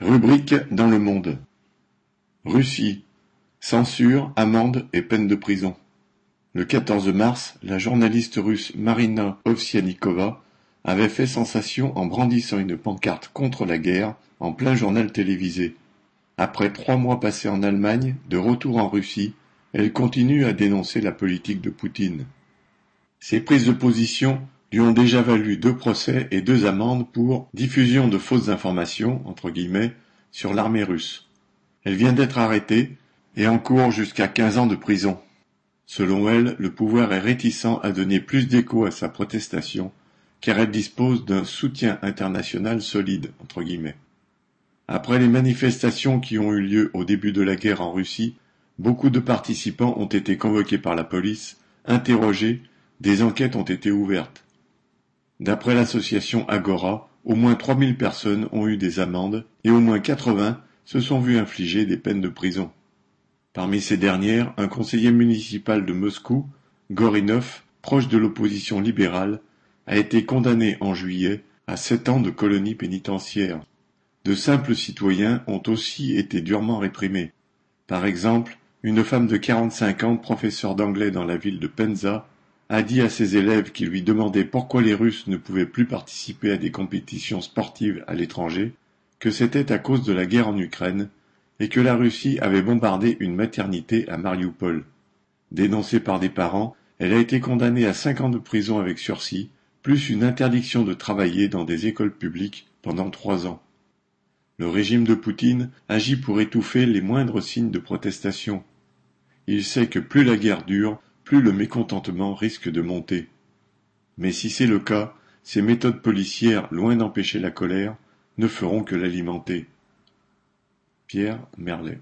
Rubrique dans le monde. Russie. Censure, amende et peine de prison. Le 14 mars, la journaliste russe Marina Ovsianikova avait fait sensation en brandissant une pancarte contre la guerre en plein journal télévisé. Après trois mois passés en Allemagne, de retour en Russie, elle continue à dénoncer la politique de Poutine. Ses prises de position lui ont déjà valu deux procès et deux amendes pour diffusion de fausses informations entre guillemets sur l'armée russe. Elle vient d'être arrêtée et encourt jusqu'à quinze ans de prison. Selon elle, le pouvoir est réticent à donner plus d'écho à sa protestation car elle dispose d'un soutien international solide entre guillemets. Après les manifestations qui ont eu lieu au début de la guerre en Russie, beaucoup de participants ont été convoqués par la police, interrogés, des enquêtes ont été ouvertes. D'après l'association Agora, au moins 3000 personnes ont eu des amendes et au moins 80 se sont vues infliger des peines de prison. Parmi ces dernières, un conseiller municipal de Moscou, Gorinov, proche de l'opposition libérale, a été condamné en juillet à sept ans de colonie pénitentiaire. De simples citoyens ont aussi été durement réprimés. Par exemple, une femme de 45 ans, professeure d'anglais dans la ville de Penza, a dit à ses élèves qui lui demandaient pourquoi les Russes ne pouvaient plus participer à des compétitions sportives à l'étranger, que c'était à cause de la guerre en Ukraine, et que la Russie avait bombardé une maternité à Mariupol. Dénoncée par des parents, elle a été condamnée à cinq ans de prison avec sursis, plus une interdiction de travailler dans des écoles publiques pendant trois ans. Le régime de Poutine agit pour étouffer les moindres signes de protestation. Il sait que plus la guerre dure, plus le mécontentement risque de monter. Mais si c'est le cas, ces méthodes policières, loin d'empêcher la colère, ne feront que l'alimenter. Pierre Merlet